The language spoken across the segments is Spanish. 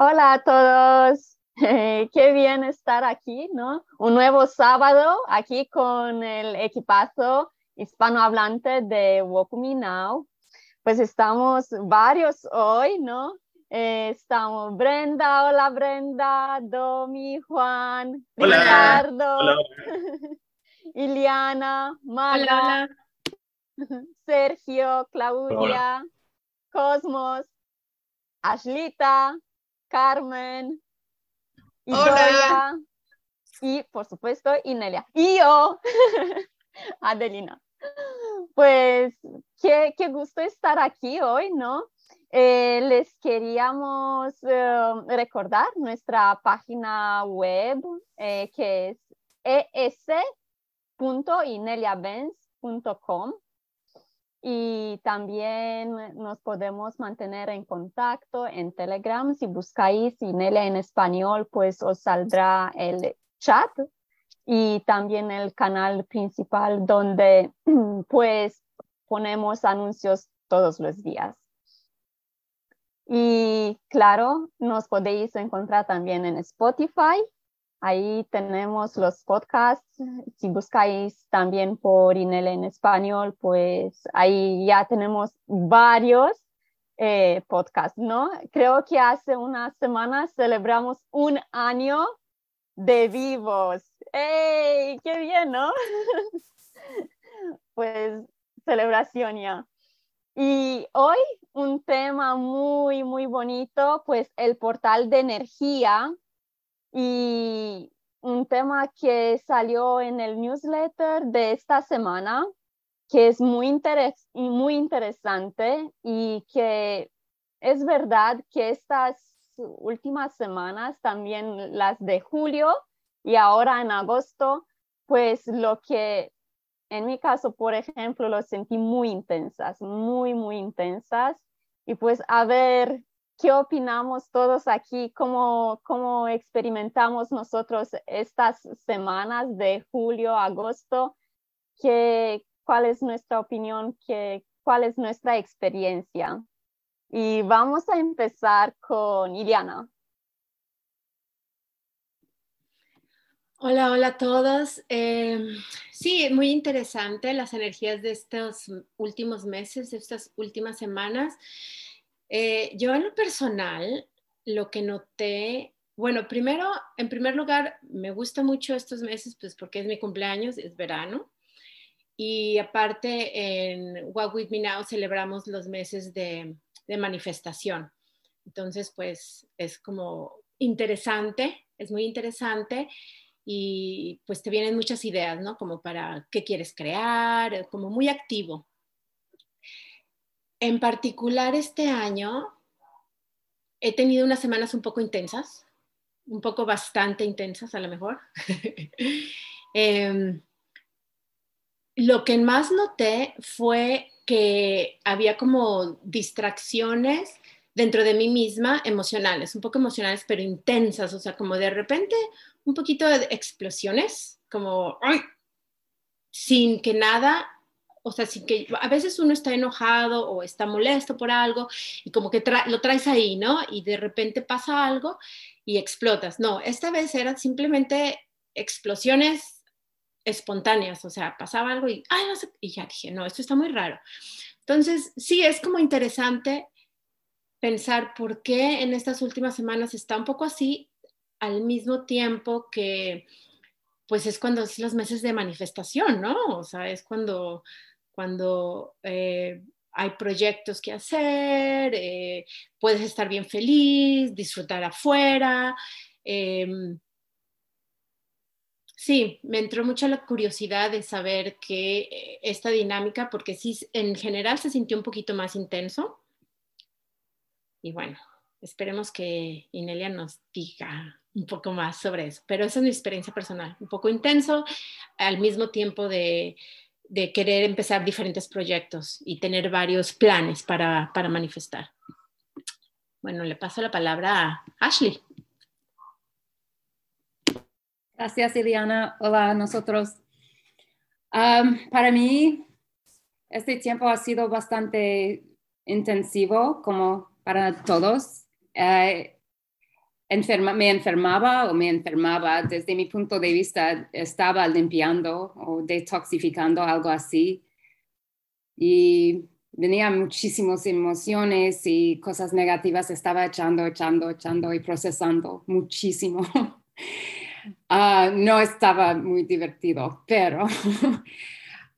Hola a todos. qué bien estar aquí, ¿no? Un nuevo sábado aquí con el equipazo hispanohablante de Wokumi Now. Pues estamos varios hoy, ¿no? Eh, estamos Brenda, hola Brenda, Domi, Juan, Ricardo, Iliana, Mala, Sergio, Claudia, Cosmos, Ashlita, Carmen, Hola. y por supuesto Inelia. Y yo, Adelina. Pues qué, qué, gusto estar aquí hoy, ¿no? Eh, les queríamos eh, recordar nuestra página web eh, que es es.ineliabenz.com y también nos podemos mantener en contacto en Telegram. Si buscáis Inelia en español, pues os saldrá el chat y también el canal principal donde pues ponemos anuncios todos los días. Y claro, nos podéis encontrar también en Spotify Ahí tenemos los podcasts. Si buscáis también por Inel en español, pues ahí ya tenemos varios eh, podcasts, ¿no? Creo que hace unas semanas celebramos un año de vivos. ¡Ey! ¡Qué bien, ¿no? pues celebración ya. Y hoy un tema muy, muy bonito, pues el portal de energía y un tema que salió en el newsletter de esta semana, que es muy, muy interesante y que es verdad que estas últimas semanas, también las de julio y ahora en agosto, pues lo que en mi caso, por ejemplo, lo sentí muy intensas, muy, muy intensas. Y pues a ver ¿Qué opinamos todos aquí? ¿Cómo, ¿Cómo experimentamos nosotros estas semanas de julio, agosto? ¿Qué, ¿Cuál es nuestra opinión? ¿Qué, ¿Cuál es nuestra experiencia? Y vamos a empezar con Iliana. Hola, hola a todos. Em, sí, muy interesante las energías de estos últimos meses, de estas últimas semanas. Eh, yo en lo personal, lo que noté, bueno, primero, en primer lugar, me gusta mucho estos meses, pues porque es mi cumpleaños, es verano. Y aparte, en What With Me Now celebramos los meses de, de manifestación. Entonces, pues es como interesante, es muy interesante y pues te vienen muchas ideas, ¿no? Como para qué quieres crear, como muy activo. En particular este año he tenido unas semanas un poco intensas, un poco bastante intensas a lo mejor. Em, lo que más noté fue que había como distracciones dentro de mí misma emocionales, un poco emocionales, pero intensas, o sea, como de repente un poquito de explosiones, como sin que nada o sea, sí que a veces uno está enojado o está molesto por algo y como que lo traes ahí, ¿no? Y de repente pasa algo y explotas. No, esta vez eran simplemente explosiones espontáneas, o sea, pasaba algo y, ay, no sé, y ya dije, no, esto está muy raro. Entonces, sí, es como interesante pensar por qué en estas últimas semanas está un poco así, al mismo tiempo que, pues es cuando es los meses de manifestación, ¿no? O sea, es cuando cuando eh, hay proyectos que hacer, eh, puedes estar bien feliz, disfrutar afuera. Em, sí, me entró mucha la curiosidad de saber que eh, esta dinámica, porque sí, en general se sintió un poquito más intenso. Y bueno, esperemos que Inelia nos diga un poco más sobre eso. Pero esa es mi experiencia personal, un poco intenso, al mismo tiempo de de querer empezar diferentes proyectos y tener varios planes para, para manifestar. Bueno, le paso la palabra a Ashley. Gracias, Iliana. Hola a nosotros. para mí, este tiempo ha sido bastante intensivo, como para todos. Eh, enferma, me enfermaba o me enfermaba, desde mi punto de vista, estaba limpiando o detoxificando, algo así. Y venía muchísimas emociones y cosas negativas, estaba echando, echando, echando y procesando muchísimo. Ah, no estaba muy divertido, pero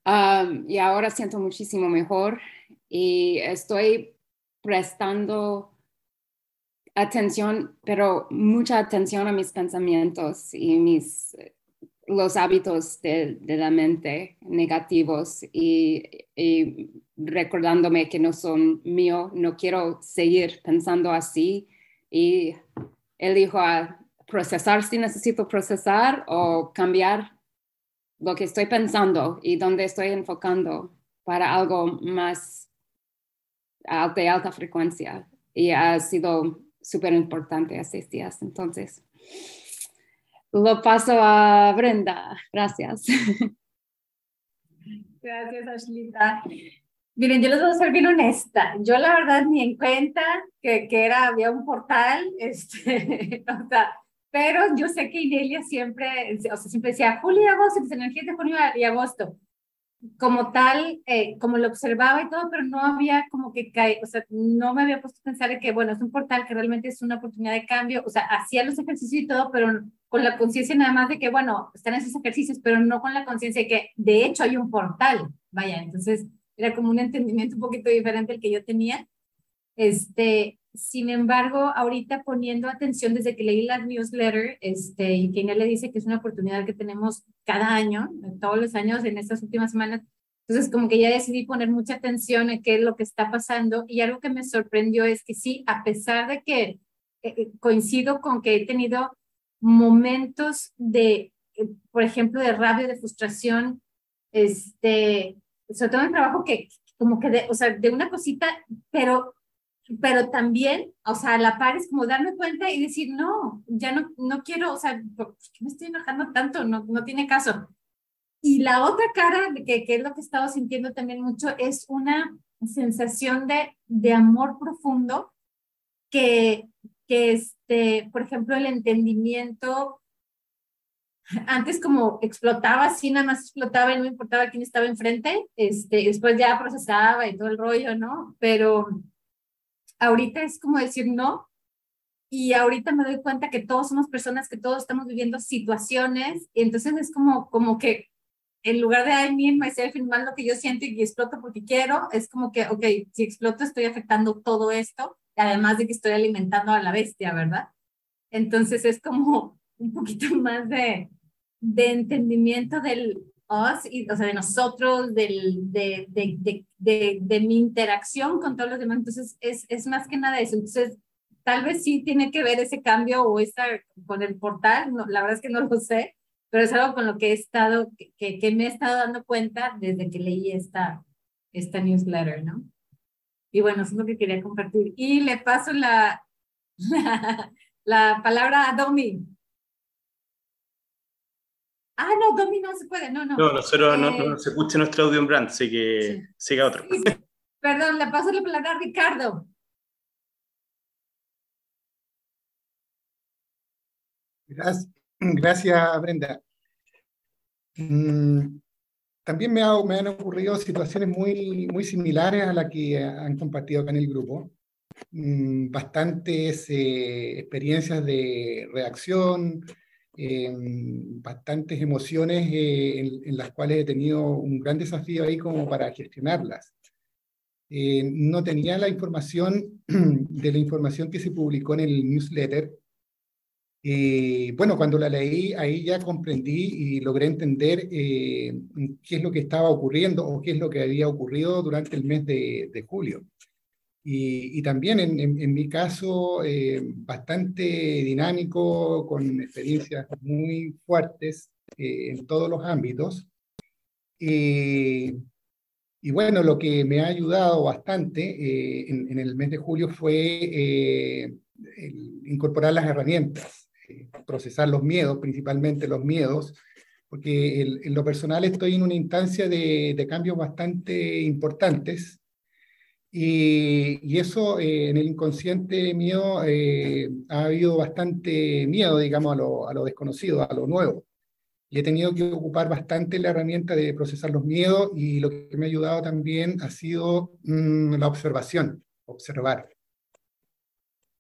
um, y ahora siento muchísimo mejor y estoy prestando atención, pero mucha atención a mis pensamientos y mis los hábitos de, la mente negativos y, recordándome que no son míos, no quiero seguir pensando así y elijo a procesar si necesito procesar o cambiar lo que estoy pensando y dónde estoy enfocando para algo más de alta frecuencia. Y ha sido súper importante estos días. Entonces, lo paso a Brenda. Gracias. Gracias, Ashlita. Miren, yo les voy a ser bien honesta. Yo la verdad ni en cuenta que, que era, había un portal, este, o sea, pero yo sé que Inelia siempre, o sea, siempre decía julio y agosto, las energías de junio y agosto como tal, eh, como lo observaba y todo, pero no había como que cae, o sea, no me había puesto a pensar que, bueno, es un portal que realmente es una oportunidad de cambio, o sea, hacía los ejercicios y todo, pero con la conciencia nada más de que, bueno, están esos ejercicios, pero no con la conciencia de que, de hecho, hay un portal, vaya, entonces era como un entendimiento un poquito diferente al que yo tenía. Este, sin embargo, ahorita poniendo atención desde que leí la newsletter, este, y Kenia le dice que es una oportunidad que tenemos cada año, todos los años, en estas últimas semanas, entonces como que ya decidí poner mucha atención en qué es lo que está pasando y algo que me sorprendió es que sí, a pesar de que eh, eh, coincido con que he tenido momentos de, eh, por ejemplo, de rabia, de frustración, este, sobre todo en trabajo que como que, de, o sea, de una cosita, pero pero también, o sea, la par es como darme cuenta y decir, no, ya no, no quiero, o sea, ¿por qué me estoy enojando tanto? No, no tiene caso. Y la otra cara, que, que es lo que he estado sintiendo también mucho, es una sensación de, de amor profundo que, que, este, por ejemplo, el entendimiento, antes como explotaba así, nada más explotaba y no me importaba quién estaba enfrente, este, después ya procesaba y todo el rollo, ¿no? Pero ahorita es como decir no. Y ahorita me doy cuenta que todos somos personas, que todos estamos viviendo situaciones. Y entonces es como, como que en lugar de I, me and myself, más lo que yo siento y exploto porque quiero, es como que, ok, si exploto estoy afectando todo esto, además de que estoy alimentando a la bestia, ¿verdad? Entonces es como un poquito más de, de entendimiento del, y, o sea, de nosotros, del, de, de, de, de, mi interacción con todos los demás. Entonces, es, es más que nada eso. Entonces, tal vez sí tiene que ver ese cambio o esa, con el portal, no, la verdad es que no lo sé, pero es algo con lo que he estado, que, que me he estado dando cuenta desde que leí esta, esta newsletter, ¿no? Y bueno, eso es lo que quería compartir. Y le paso la, la, la palabra a Domi. Ah, no, Domi no se puede, no, no. No, nosotros no, no, eh, se escucha nuestro audio en brand, así que siga otro. Perdón, le paso la palabra a Ricardo. Gracias, gracias Brenda. Mm, también me, me, han ocurrido situaciones muy, muy similares a las que han compartido acá en el grupo. Mm, bastantes eh, experiencias de reacción, Em, bastantes emociones eh, en, las cuales he tenido un gran desafío ahí como para gestionarlas. Eh, no tenía la información de la información que se publicó en el newsletter. Eh, bueno, cuando la leí, ahí ya comprendí y logré entender qué es lo que estaba ocurriendo o qué es lo que había ocurrido durante el mes de julio. Y, también en, en, mi caso, eh, bastante dinámico, con experiencias muy fuertes eh, en todos los ámbitos. Eh, y bueno, lo que me ha ayudado bastante en, en, el mes de julio fue incorporar las herramientas, procesar los miedos, principalmente los miedos, porque en lo personal estoy en una instancia de, de cambios bastante importantes Y, eso en el inconsciente mío ha habido bastante miedo, digamos, a lo, a lo desconocido, a lo nuevo y he tenido que ocupar bastante la herramienta de procesar los miedos y lo que me ha ayudado también ha sido mm, la observación, observar.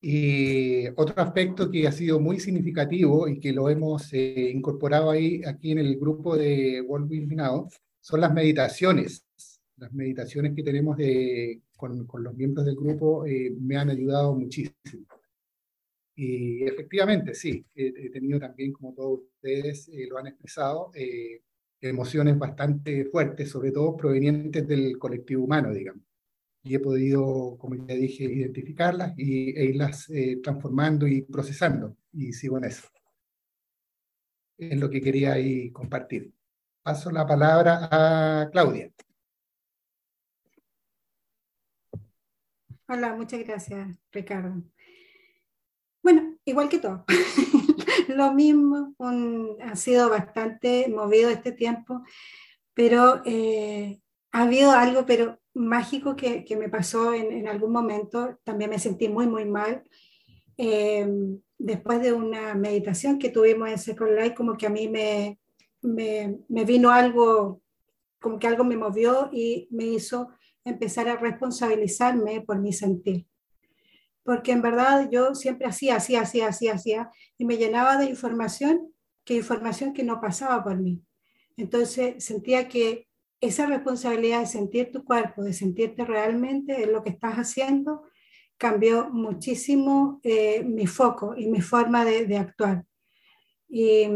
Y otro aspecto que ha sido muy significativo y que lo hemos eh, incorporado ahí aquí en el grupo de World Now son las meditaciones. Las meditaciones que tenemos de, con, con los miembros del grupo eh, me han ayudado muchísimo. Y efectivamente, sí, he, tenido también, como todos ustedes eh, lo han expresado, eh, emociones bastante fuertes, sobre todo provenientes del colectivo humano, digamos. Y he podido, como ya dije, identificarlas y, e irlas eh, transformando y procesando. Y sigo en eso. Es lo que quería ahí compartir. Paso la palabra a Claudia. Hola, muchas gracias, Ricardo. Bueno, igual que todo. Lo mismo, ha sido bastante movido este tiempo, pero eh, ha habido algo pero mágico que, que me pasó en, en, algún momento. También me sentí muy, muy mal. Eh, después de una meditación que tuvimos en Second Life, como que a mí me, me, me vino algo, como que algo me movió y me hizo empezar a responsabilizarme por mi sentir porque en verdad yo siempre hacía, hacía, hacía, hacía, hacía, y me llenaba de información, que información que no pasaba por mí. Entonces sentía que esa responsabilidad de sentir tu cuerpo, de sentirte realmente en lo que estás haciendo, cambió muchísimo eh, mi foco y mi forma de, actuar. Y,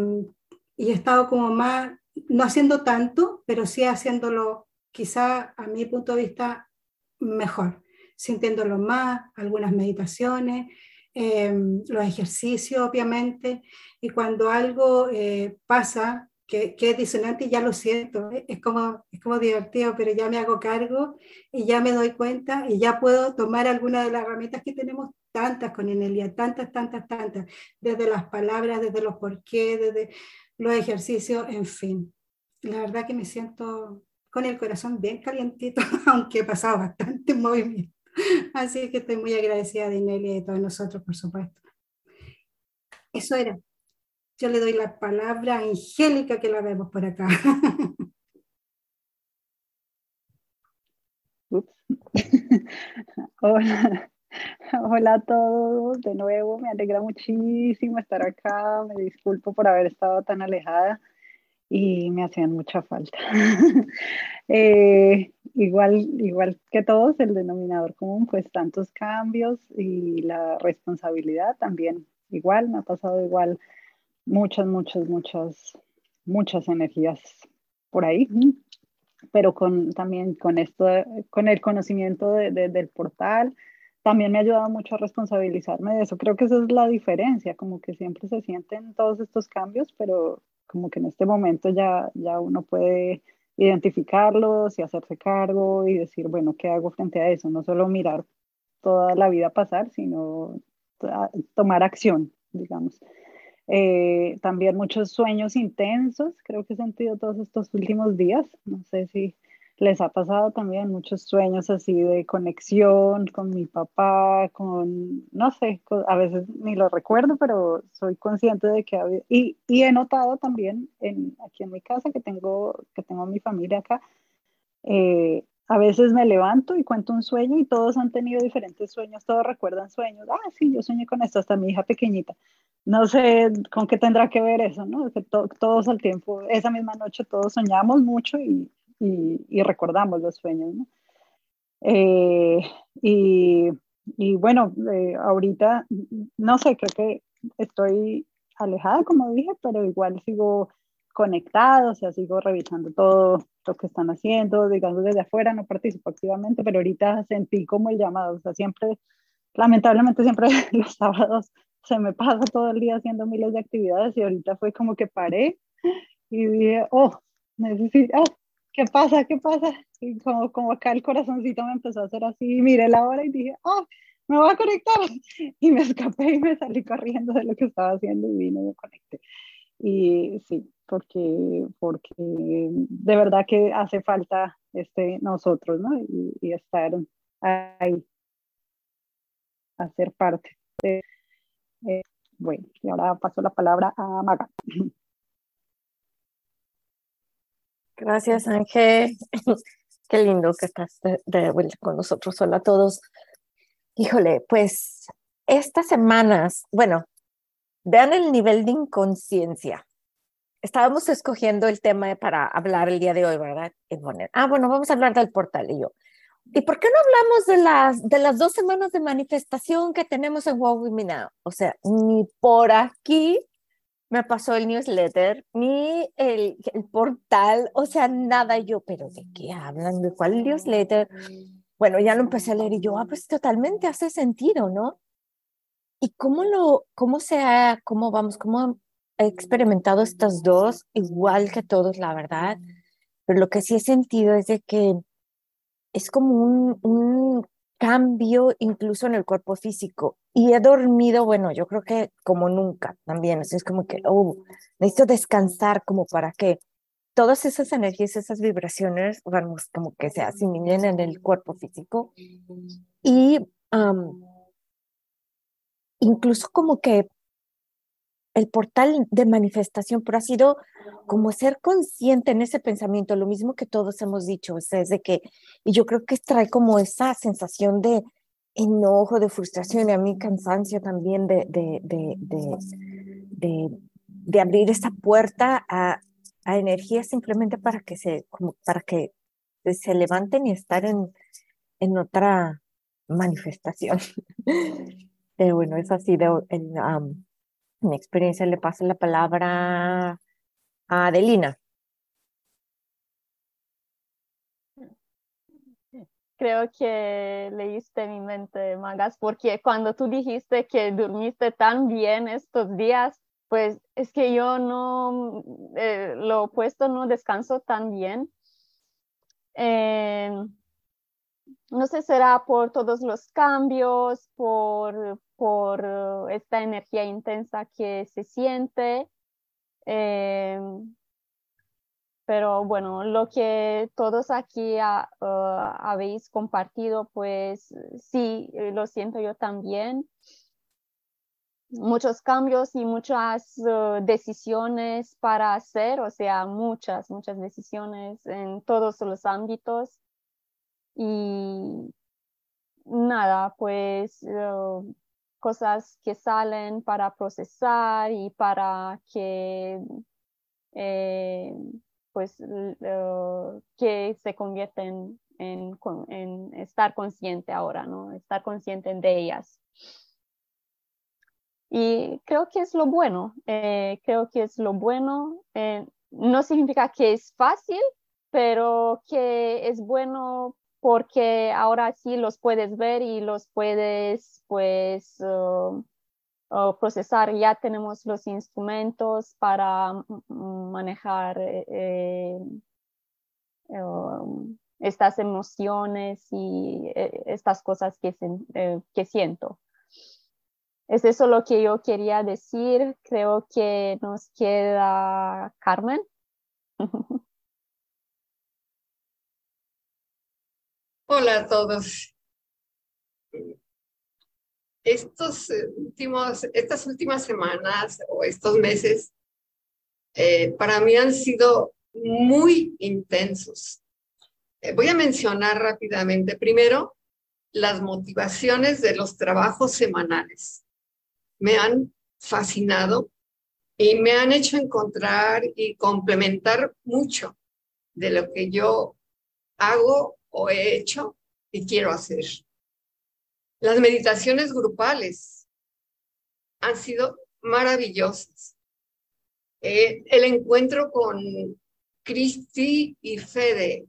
y, he estado como más, no haciendo tanto, pero sí haciéndolo quizá a mi punto de vista mejor sintiéndolo más, algunas meditaciones, em, los ejercicios, obviamente, y cuando algo eh, pasa que, que, es disonante, ya lo siento, ¿eh? es, como, es como divertido, pero ya me hago cargo y ya me doy cuenta y ya puedo tomar alguna de las herramientas que tenemos tantas con Inelia, tantas, tantas, tantas, desde las palabras, desde los porqués, desde los ejercicios, en fin. La verdad que me siento con el corazón bien calientito, aunque he pasado bastante movimiento. Así que estoy muy agradecida de Inelia y de todos nosotros, por supuesto. Eso era. Yo le doy la palabra a Angélica, que la vemos por acá. Hola. Hola a todos, de nuevo me alegra muchísimo estar acá, me disculpo por haber estado tan alejada y me hacían mucha falta. eh, igual, igual que todos, el denominador común, pues tantos cambios y la responsabilidad también igual, me ha pasado igual muchas, muchas, muchas, muchas energías por ahí, pero con, también con esto, con el conocimiento del portal, también me ha ayudado mucho a responsabilizarme de eso. Creo que esa es la diferencia, como que siempre se sienten todos estos cambios, pero como que en este momento ya, ya uno puede identificarlos y hacerse cargo y decir, bueno, ¿qué hago frente a eso? No solo mirar toda la vida pasar, sino tomar acción, digamos. Eh, también muchos sueños intensos, creo que he sentido todos estos últimos días, no sé si les ha pasado también muchos sueños así de conexión con mi papá, con, no sé, a veces ni lo recuerdo, pero soy consciente de que había, y, y he notado también en, aquí en mi casa que tengo, que tengo mi familia acá, eh, a veces me levanto y cuento un sueño y todos han tenido diferentes sueños, todos recuerdan sueños. Ah, sí, yo soñé con esto, hasta mi hija pequeñita. No sé con qué tendrá que ver eso, ¿no? Que todos al tiempo, esa misma noche todos soñamos mucho y y, recordamos los sueños. ¿no? Eh, y, y, bueno, eh, ahorita, no sé, creo que estoy alejada, como dije, pero igual sigo conectado, o sea, sigo revisando todo lo que están haciendo, digamos desde afuera, no participo activamente, pero ahorita sentí como el llamado, o sea, siempre, lamentablemente siempre los sábados se me pasa todo el día haciendo miles de actividades y ahorita fue como que paré y dije, oh, necesito, oh, ¿qué pasa? ¿Qué pasa? Y como, como acá el corazoncito me empezó a hacer así, miré la hora y dije, ah, me voy a conectar. Y me escapé y me salí corriendo de lo que estaba haciendo y vine y me conecté. Y sí, porque, porque de verdad que hace falta este, nosotros, ¿no? Y, y estar ahí a ser parte. Eh, bueno, y ahora paso la palabra a Maga. Gracias, Ángel. Qué lindo que estás de, vuelta con nosotros. Hola a todos. Híjole, pues estas semanas, bueno, vean el nivel de inconsciencia. Estábamos escogiendo el tema para hablar el día de hoy, ¿verdad? Ah, bueno, vamos a hablar del portal. Y yo, ¿y por qué no hablamos de las, de las dos semanas de manifestación que tenemos en Wow Now? O sea, ni por aquí me pasó el newsletter, ni el, el, portal, o sea, nada. yo, ¿pero de qué hablan? ¿De cuál newsletter? Bueno, ya lo empecé a leer y yo, ah, pues totalmente hace sentido, ¿no? ¿Y cómo lo, cómo se ha, cómo vamos, cómo he experimentado estas dos, igual que todos, la verdad? Pero lo que sí he sentido es de que es como un, un cambio incluso en el cuerpo físico. Y he dormido, bueno, yo creo que como nunca también. Así es como que, oh, necesito descansar como para que todas esas energías, esas vibraciones, vamos, como que se asimilen en el cuerpo físico. Y incluso como que el portal de manifestación, pero ha sido como ser consciente en ese pensamiento, lo mismo que todos hemos dicho, es de que, y yo creo que trae como esa sensación de enojo, de frustración y a mí cansancio también de, de, de, de, abrir esa puerta a, a energías simplemente para que se, para que se levanten y estar en, en otra manifestación. Pero bueno, es así de, en, mi experiencia le paso la palabra a Adelina. Creo que leíste mi mente, Magas, porque cuando tú dijiste que dormiste tan bien estos días, pues es que yo no, eh, lo opuesto, no descanso tan bien. Eh, no sé, será por todos los cambios, por, por esta energía intensa que se siente. Eh, pero bueno, lo que todos aquí ah, habéis compartido, pues sí, lo siento yo también muchos cambios y muchas decisiones para hacer, o sea, muchas, muchas decisiones en todos los ámbitos. Y nada, pues uh, cosas que salen para procesar y para que, eh, pues, uh, que se convierten en, en estar consciente ahora, ¿no? Estar consciente de ellas. Y creo que es lo bueno, eh, creo que es lo bueno. Eh, no significa que es fácil, pero que es bueno porque ahora sí los puedes ver y los puedes pues uh, uh, procesar. Ya tenemos los instrumentos para manejar eh, um, estas emociones y estas cosas que, que siento. Es eso lo que yo quería decir. Creo que nos queda Carmen. Hola a todos. Estos últimos, estas últimas semanas o estos meses eh, para mí han sido muy intensos. Eh, voy a mencionar rápidamente primero las motivaciones de los trabajos semanales me han fascinado y me han hecho encontrar y complementar mucho de lo que yo hago o he hecho y quiero hacer. Las meditaciones grupales han sido maravillosas. Eh, el encuentro con Cristi y Fede,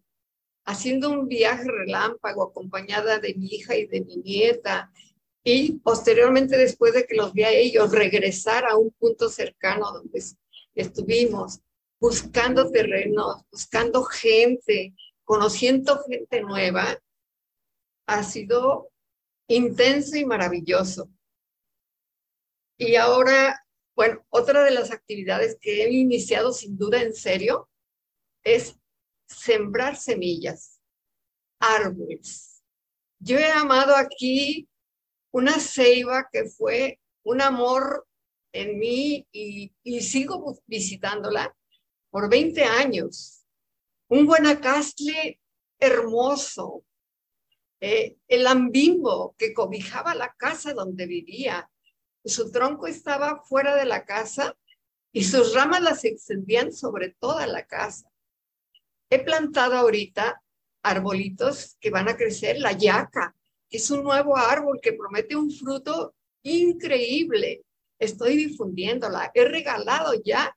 haciendo un viaje relámpago acompañada de mi hija y de mi nieta, y posteriormente, después de que los vi a ellos, regresar a un punto cercano donde estuvimos, buscando terrenos, buscando gente, conociendo gente nueva, ha sido intenso y maravilloso. Y ahora, bueno, otra de las actividades que he iniciado sin duda en serio es sembrar semillas, árboles, Yo he amado aquí una ceiba que fue un amor en mí y, y sigo visitándola por 20 años. Un Guanacastle hermoso, eh, el ambimbo que cobijaba la casa donde vivía. Su tronco estaba fuera de la casa y sus ramas las extendían sobre toda la casa. He plantado ahorita arbolitos que van a crecer, la yaca, que es un nuevo árbol que promete un fruto increíble. Estoy difundiéndola. He regalado ya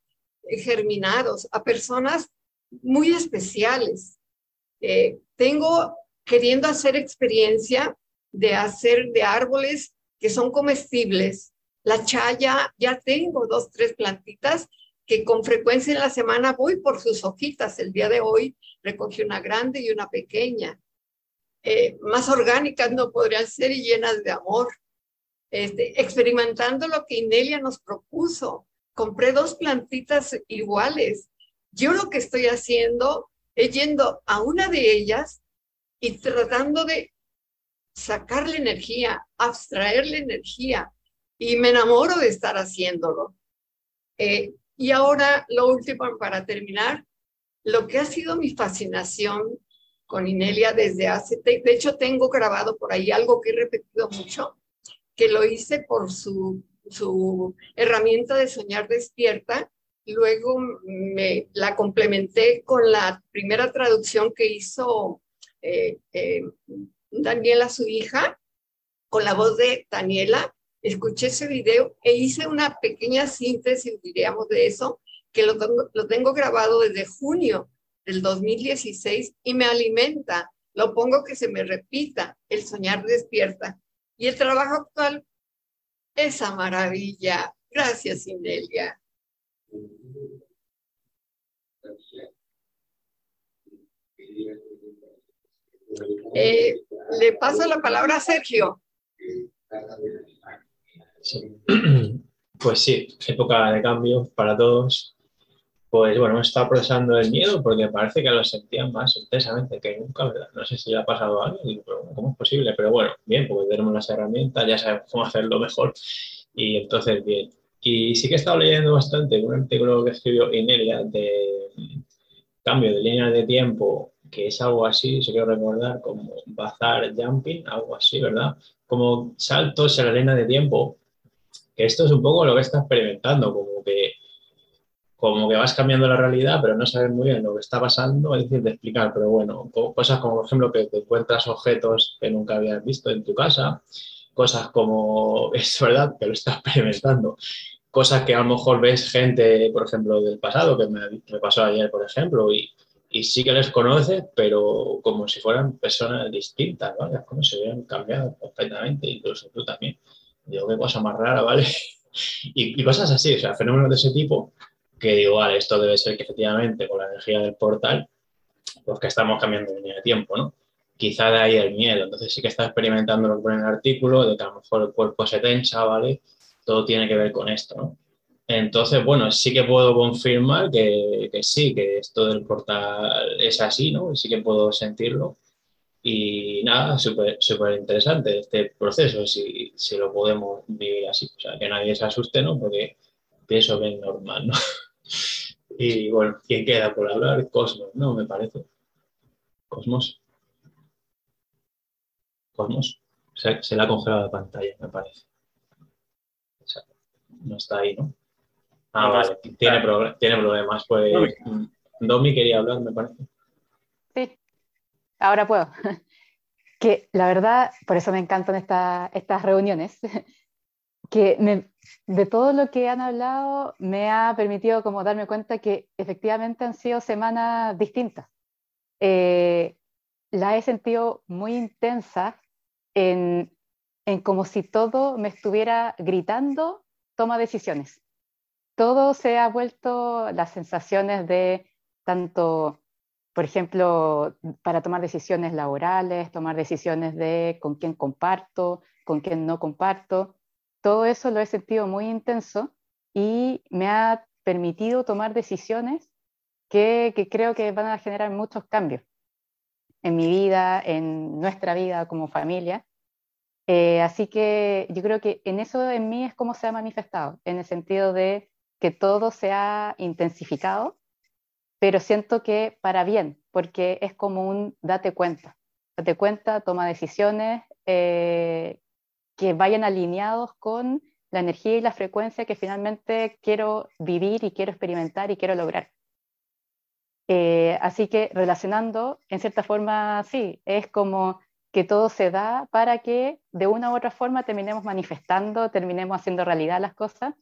germinados a personas muy especiales. Eh, tengo queriendo hacer experiencia de hacer de árboles que son comestibles. La chaya, ya tengo dos, tres plantitas que con frecuencia en la semana voy por sus hojitas. El día de hoy recogí una grande y una pequeña. Eh, más orgánicas no podrían ser y llenas de amor. Este, experimentando lo que Inelia nos propuso. Compré dos plantitas iguales. Yo lo que estoy haciendo es yendo a una de ellas y tratando de sacarle energía, abstraerle energía. Y me enamoro de estar haciéndolo. Eh, y ahora, lo último para terminar, lo que ha sido mi fascinación con Inelia desde hace, de hecho tengo grabado por ahí algo que he repetido mucho, que lo hice por su, su herramienta de soñar despierta, luego me la complementé con la primera traducción que hizo eh, eh, Daniela, su hija, con la voz de Daniela, escuché ese video e hice una pequeña síntesis, diríamos, de eso, que lo tengo, lo tengo grabado desde junio del 2016 y me alimenta. Lo pongo que se me repita, el soñar despierta. Y el trabajo actual, esa maravilla. Gracias, Inelia. Eh, le paso la palabra a Sergio. Pues sí, época de cambio para todos. Pues bueno, estaba procesando el miedo porque parece que lo sentían más intensamente que nunca, ¿verdad? No sé si le ha pasado algo, ¿cómo es posible? Pero bueno, bien, porque tenemos las herramientas, ya sabemos cómo hacerlo mejor y entonces bien. Y sí que he estado leyendo bastante un artículo que escribió Inelia de cambio de línea de tiempo que es algo así, se quiero recordar, como bazar jumping, algo así, ¿verdad? Como saltos en la línea de tiempo, que esto es un poco lo que está experimentando, como que, como que vas cambiando la realidad, pero no sabes muy bien lo que está pasando, es difícil de explicar, pero bueno, cosas como, por ejemplo, que te encuentras objetos que nunca habías visto en tu casa, cosas como, es verdad, que lo estás experimentando, cosas que a lo mejor ves gente, por ejemplo, del pasado, que me, pasó ayer, por ejemplo, y y sí que les conoce, pero como si fueran personas distintas, ¿vale? Como se hubieran cambiado perfectamente, incluso tú también. Digo, qué cosa más rara, ¿vale? y, cosas así, o sea, fenómenos de ese tipo, que digo, vale, esto debe ser que efectivamente con la energía del portal, pues que estamos cambiando de línea de tiempo, ¿no? Quizá de ahí el miedo. Entonces sí que está experimentando lo que pone en el artículo, de que a lo mejor el cuerpo se tensa, ¿vale? Todo tiene que ver con esto, ¿no? Entonces, bueno, sí que puedo confirmar que, sí, que esto del portal es así, ¿no? Sí que puedo sentirlo. Y nada, súper super interesante este proceso, si, si lo podemos vivir así. O sea, que nadie se asuste, ¿no? Porque pienso que es normal, ¿no? Y bueno, ¿quién queda por hablar? Cosmos, ¿no? Me parece. Cosmos. Se, se le ha congelado la pantalla, me parece. O sea, no está ahí, ¿no? Ah, vale, tiene, tiene problemas. Pues Domi quería hablar, me parece. Sí, ahora puedo. Que la verdad, por eso me encantan estas reuniones, que de todo lo que han hablado me ha permitido como darme cuenta que efectivamente han sido semanas distintas. Eh, la he sentido muy intensa en, como si todo me estuviera gritando, toma decisiones todo se ha vuelto las sensaciones de tanto, por ejemplo, para tomar decisiones laborales, tomar decisiones de con quién comparto, con quién no comparto. Todo eso lo he sentido muy intenso y me ha permitido tomar decisiones que, creo que van a generar muchos cambios. en mi vida, en nuestra vida como familia. Eh, así que yo creo que en eso en mí es como se ha manifestado, en el sentido de que todo se ha intensificado, pero siento que para bien, porque es como un date cuenta, date cuenta, toma decisiones eh, que vayan alineados con la energía y la frecuencia que finalmente quiero vivir y quiero experimentar y quiero lograr. Eh, así que relacionando, en cierta forma, sí, es como que todo se da para que de una u otra forma terminemos manifestando, terminemos haciendo realidad las cosas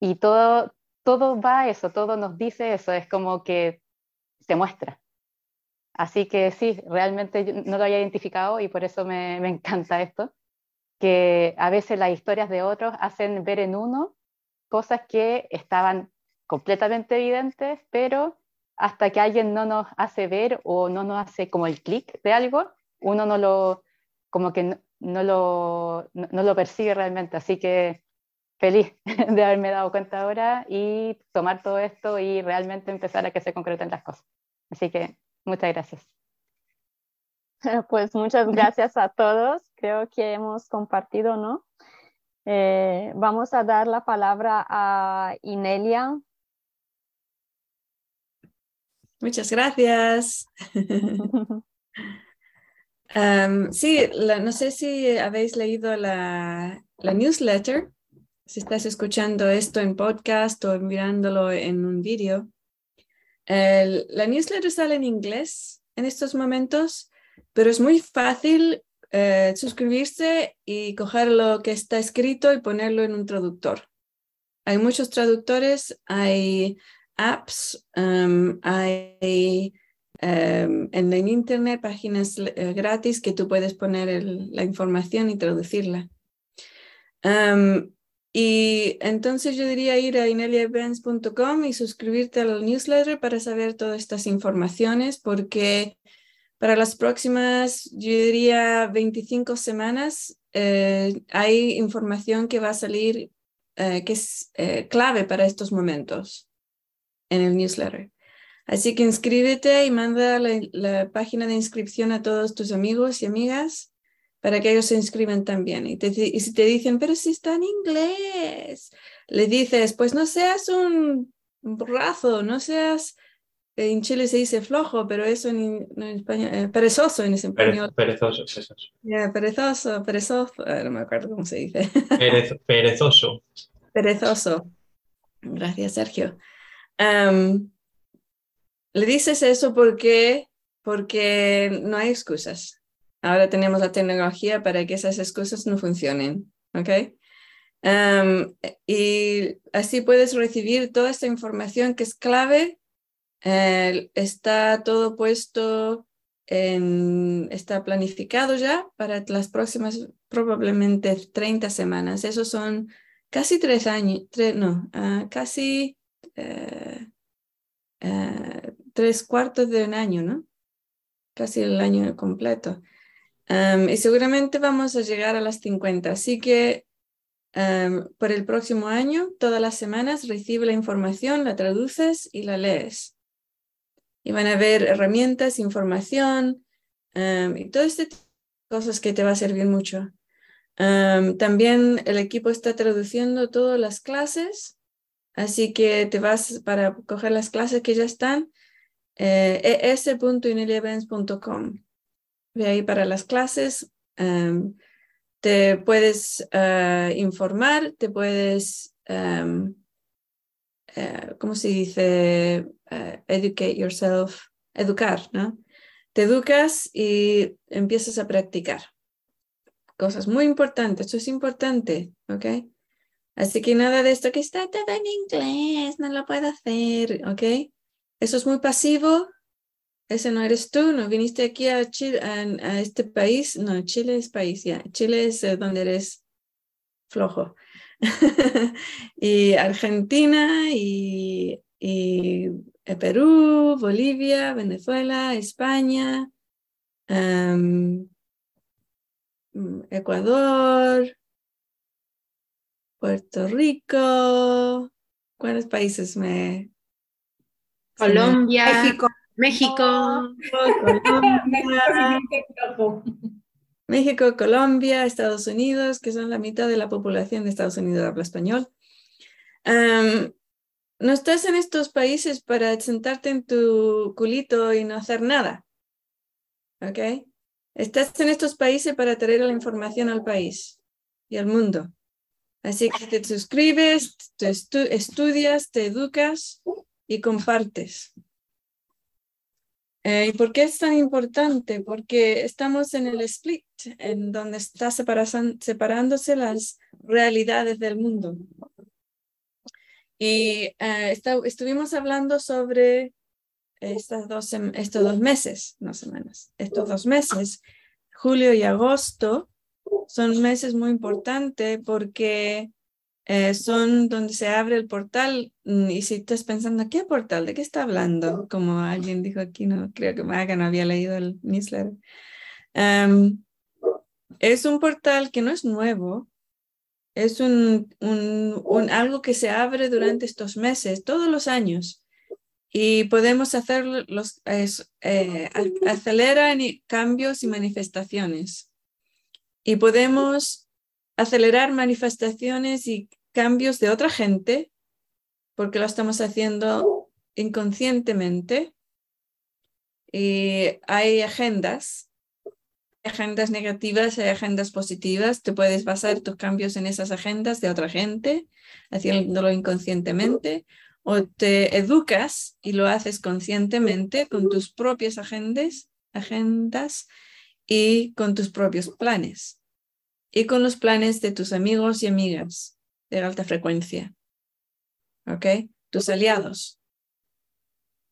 y todo, todo va a eso, todo nos dice eso, es como que se muestra. Así que sí, realmente no lo había identificado y por eso me, me encanta esto, que a veces las historias de otros hacen ver en uno cosas que estaban completamente evidentes, pero hasta que alguien no nos hace ver o no nos hace como el clic de algo, uno no lo, como que no, lo, no, lo percibe realmente. Así que feliz de haberme dado cuenta ahora y tomar todo esto y realmente empezar a que se concreten las cosas. Así que muchas gracias. Pues muchas gracias a todos. Creo que hemos compartido, ¿no? Eh, vamos a dar la palabra a Inelia Muchas gracias. sí, no sé si habéis leído la, newsletter, si estás escuchando esto en podcast o mirándolo en un vídeo. la newsletter sale en inglés en estos momentos, pero es muy fácil eh, suscribirse y coger lo que está escrito y ponerlo en un traductor. Hay muchos traductores, hay apps, um, hay um, en, Internet páginas eh, gratis que tú puedes poner la información y traducirla. Um, y entonces yo diría ir a ineliaevents.com y suscribirte al newsletter para saber todas estas informaciones, porque para las próximas, yo diría 25 semanas, eh, hay información que va a salir eh, que es clave para estos momentos en el newsletter. Así que inscríbete y manda la, página de inscripción a todos tus amigos y amigas para que ellos se inscriban también. Y, si te dicen, pero si está en inglés, le dices, pues no seas un brazo, no seas, en Chile se dice flojo, pero eso en, español, eh, perezoso en español. perezoso, perezoso. perezoso, perezoso, ah, no me acuerdo cómo se dice. perezoso. Perezoso. Gracias, Sergio le dices eso porque, porque no hay excusas. Ahora tenemos la tecnología para que esas excusas no funcionen. ¿Ok? y así puedes recibir toda esta información que es clave. está todo puesto en, está planificado ya para las próximas probablemente 30 semanas. Esos son casi tres años, no, ah, casi eh, eh, tres cuartos de un año, ¿no? Casi el año completo. y seguramente vamos a llegar a las 50. Así que por el próximo año, todas las semanas recibe la información, la traduces y la lees. Y van a haber herramientas, información y todo este tipo de cosas que te va a servir mucho. también el equipo está traduciendo todas las clases Así que te vas para coger las clases que ya están, eh, es.ineliaevents.com. Ve ahí para las clases. Em, te puedes eh, informar, te puedes, um, ¿cómo se dice? Eh, educate yourself, educar, ¿no? Te educas y empiezas a practicar. Cosas muy importantes, esto es importante, ¿ok? Así que nada de esto que está todo en inglés, no lo puedo hacer, ¿ok? Eso es muy pasivo. Ese no eres tú, no viniste aquí a, Chile, a, este país. No, Chile es país, ya. Chile es eh, donde eres flojo. y Argentina y, y, eh, Perú, Bolivia, Venezuela, España, em, mm, Ecuador, Puerto Rico, ¿cuáles países me... Colombia, México, México, Colombia, México, Colombia, Estados Unidos, que son la mitad de la población de Estados Unidos habla español. No estás en estos países para sentarte en tu culito y no hacer nada. ¿Ok? Estás en estos países para traer la información al país y al mundo. Así que te suscribes, te estu- estudias, te educas y compartes. Eh, ¿Y por qué es tan importante? Porque estamos en el split, en donde está separándose las realidades del mundo. Y eh, esta- estuvimos hablando sobre estas dos, estos dos meses, no semanas, estos dos meses, julio y agosto, son meses muy importantes porque eh, son donde se abre el portal. mm, Y si estás pensando, ¿qué portal? ¿De qué está hablando? Como alguien dijo aquí, no creo que Maga no había leído el newsletter. Es un portal que no es nuevo, es un, un, algo que se abre durante estos meses, todos los años. Y podemos hacer los, eh, aceleran cambios y manifestaciones. Y podemos acelerar manifestaciones y cambios de otra gente, porque lo estamos haciendo inconscientemente. Y hay agendas, agendas negativas, hay agendas positivas. Te puedes basar tus cambios en esas agendas de otra gente, haciéndolo inconscientemente, o te educas y lo haces conscientemente con tus propias agendas, agendas y con tus propios planes y con los planes de tus amigos y amigas de alta frecuencia. ¿Ok? Tus aliados.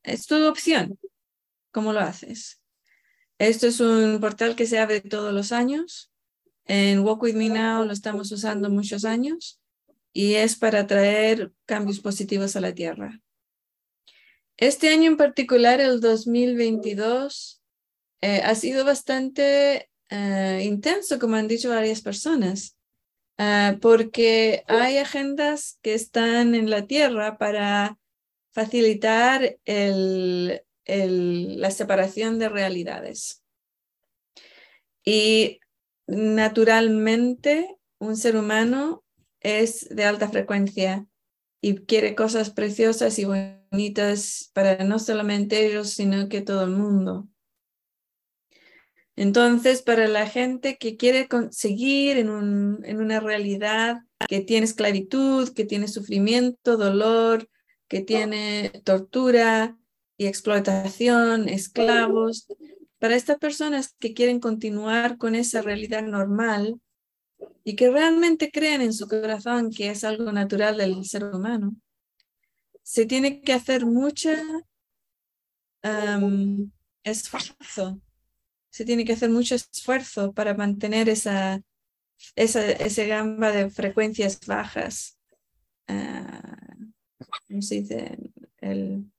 Es tu opción. ¿Cómo lo haces? Esto es un portal que se abre todos los años. En Walk With Me Now lo estamos usando muchos años y es para traer cambios positivos a la Tierra. Este año en particular, el 2022, eh, ha sido bastante eh, intenso, como han dicho varias personas, ah, porque hay agendas que están en la Tierra para facilitar el, el- la separación de realidades. Y naturalmente, un ser humano es de alta frecuencia y quiere cosas preciosas y bonitas para no solamente ellos, sino que todo el mundo. Entonces, para la gente que quiere conseguir en, un- en una realidad que tiene esclavitud, que tiene sufrimiento, dolor, que tiene tortura y explotación, esclavos, para estas personas que quieren continuar con esa realidad normal y que realmente creen en su corazón que es algo natural del ser humano, se tiene que hacer mucha am, esfuerzo se tiene que hacer mucho esfuerzo para mantener esa, esa, ese gamba de frecuencias bajas. Ah, ¿Cómo se dice? El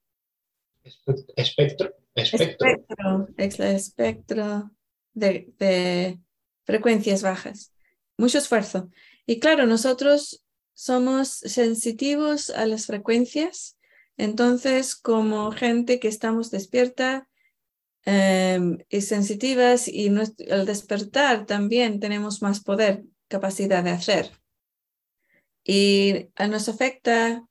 Espectro. Espectro. espectro, el espectro de, de frecuencias bajas. Mucho esfuerzo. Y claro, nosotros somos sensitivos a las frecuencias, entonces como gente que estamos despierta, em, y sensitivas y nues- al despertar también tenemos más poder, capacidad de hacer. Y nos afecta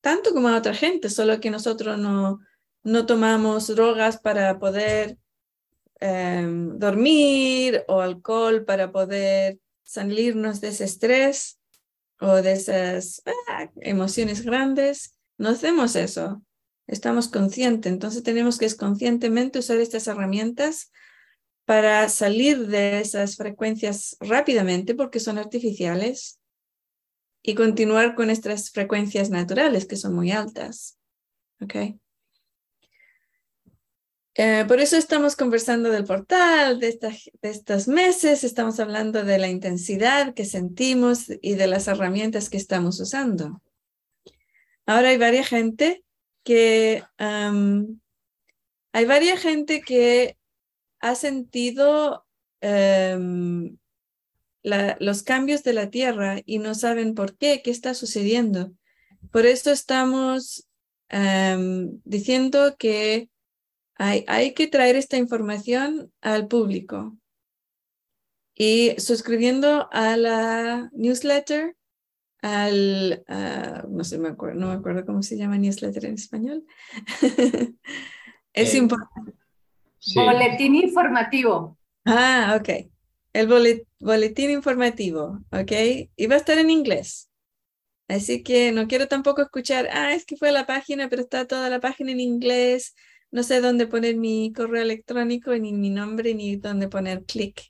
tanto como a otra gente, solo que nosotros no, no tomamos drogas para poder em, dormir o alcohol para poder salirnos de ese estrés o de esas ah, emociones grandes. No hacemos eso estamos conscientes. Entonces tenemos que conscientemente usar estas herramientas para salir de esas frecuencias rápidamente porque son artificiales y continuar con nuestras frecuencias naturales que son muy altas. ¿Ok? Eh, por eso estamos conversando del portal, de, esta- de estos meses, estamos hablando de la intensidad que sentimos y de las herramientas que estamos usando. Ahora hay varias gente que hay varias gente que ha sentido em, los cambios de la Tierra y no saben por qué, qué está sucediendo. Por eso estamos em, diciendo que Hay, hay que traer esta información al público. Y suscribiendo a la newsletter, al, no sé, me acuerdo, no me acuerdo cómo se llama newsletter en español. es Eh, importante. Boletín informativo. Ah, ok. El boletín informativo, ok. Y va a estar en inglés. Así que no quiero tampoco escuchar, ah, es que fue a la página, pero está toda la página en inglés. No sé dónde poner mi correo electrónico, ni mi nombre, ni dónde poner clic.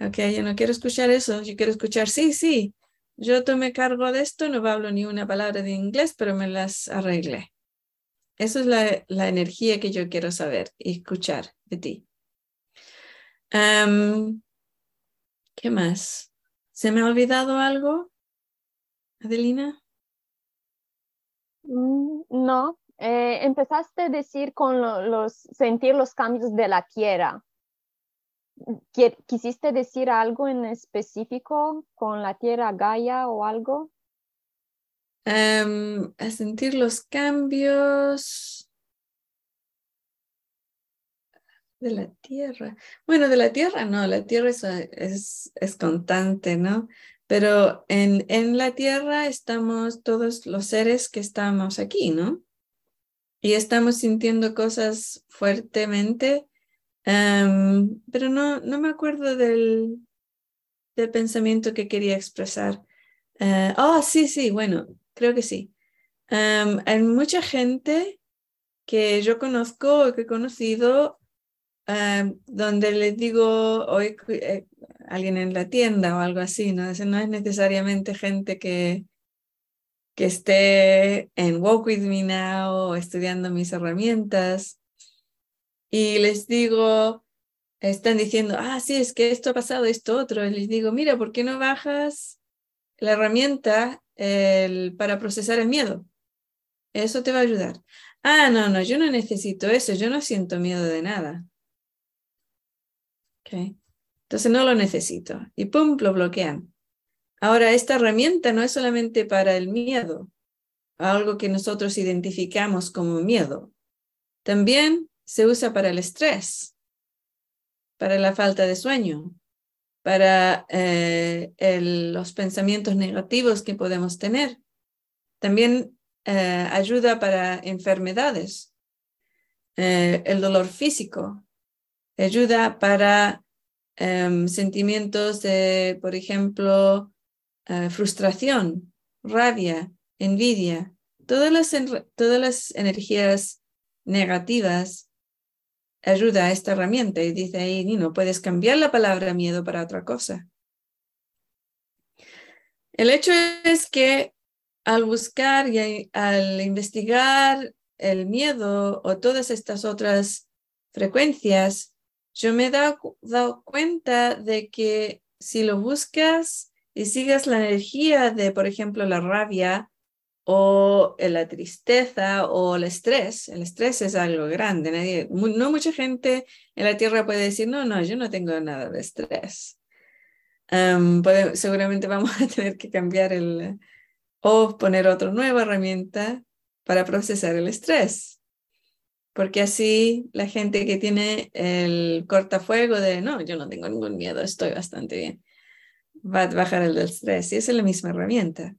Ok, yo no quiero escuchar eso. Yo quiero escuchar, sí, sí, yo tomé cargo de esto, no hablo ni una palabra de inglés, pero me las arreglé. Eso es la, la energía que yo quiero saber y escuchar de ti. ¿Qué más? ¿Se me ha olvidado algo, Adelina? Mm, no, eh, empezaste a decir con los, sentir los cambios de la tierra. ¿Quisiste decir algo en específico con la tierra Gaia o algo? a sentir los cambios de la tierra. Bueno, de la tierra no, la tierra es, es, es constante, ¿no? Pero en, en la tierra estamos todos los seres que estamos aquí, ¿no? Y estamos sintiendo cosas fuertemente pero no, no me acuerdo del, del pensamiento que quería expresar. Uh, oh, sí, sí, bueno, creo que sí. hay mucha gente que yo conozco o que he conocido donde les digo hoy eh, alguien en la tienda o algo así, ¿no? no es necesariamente gente que, que esté en Walk With Me Now o estudiando mis herramientas, y les digo, están diciendo, ah, sí, es que esto ha pasado, esto otro. Les digo, mira, ¿por qué no bajas la herramienta el, para procesar el miedo? Eso te va a ayudar. Ah, no, no, yo no necesito eso, yo no siento miedo de nada. Okay. Entonces no lo necesito. Y pum, lo bloquean. Ahora, esta herramienta no es solamente para el miedo, algo que nosotros identificamos como miedo. También se usa para el estrés, para la falta de sueño, para eh, los pensamientos negativos que podemos tener. También eh, ayuda para enfermedades, eh, el dolor físico, ayuda para em, sentimientos de, por ejemplo, frustración, rabia, envidia, todas las, todas las energías negativas ayuda a esta herramienta y dice ahí, no puedes cambiar la palabra miedo para otra cosa. El hecho es que al buscar y al investigar el miedo o todas estas otras frecuencias, yo me he dado, dado cuenta de que si lo buscas y sigues la energía de, por ejemplo, la rabia, o la tristeza o el estrés. El estrés es algo grande. Nadie, no mucha gente en la Tierra puede decir, no, no, yo no tengo nada de estrés. seguramente vamos a tener que cambiar el o poner otra nueva herramienta para procesar el estrés. Porque así la gente que tiene el cortafuego de, no, yo no tengo ningún miedo, estoy bastante bien, va a bajar el estrés. Y es la misma herramienta.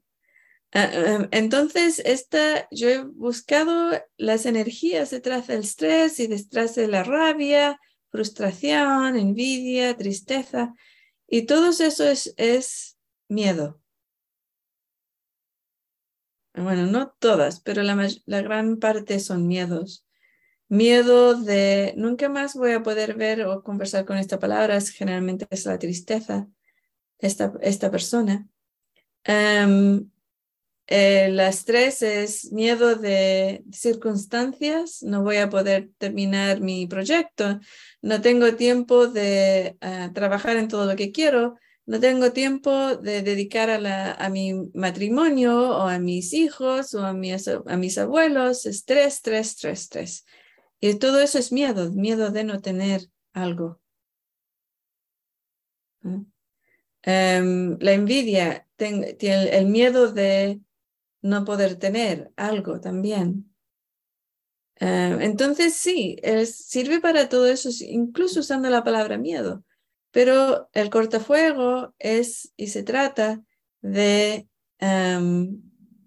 Ah, em, entonces, esta, yo he buscado las energías detrás del estrés y detrás de la rabia, frustración, envidia, tristeza, y todo eso es, miedo. Bueno, no todas, pero la, gran parte son miedos. Miedo de nunca más voy a poder ver o conversar con esta palabra, generalmente es la tristeza, esta, esta persona. Um, el estrés es miedo de circunstancias, no voy a poder terminar mi proyecto, no tengo tiempo de ah, trabajar en todo lo que quiero, no tengo tiempo de dedicar a, la, a mi matrimonio o a mis hijos o a, a mis abuelos, estrés, estrés, estrés, estrés. Y todo eso es miedo, miedo de no tener algo. Em, la envidia, el miedo de no poder tener algo también. Eh, entonces, sí, sirve para todo eso, incluso usando la palabra miedo. Pero el cortafuego es y se trata de em,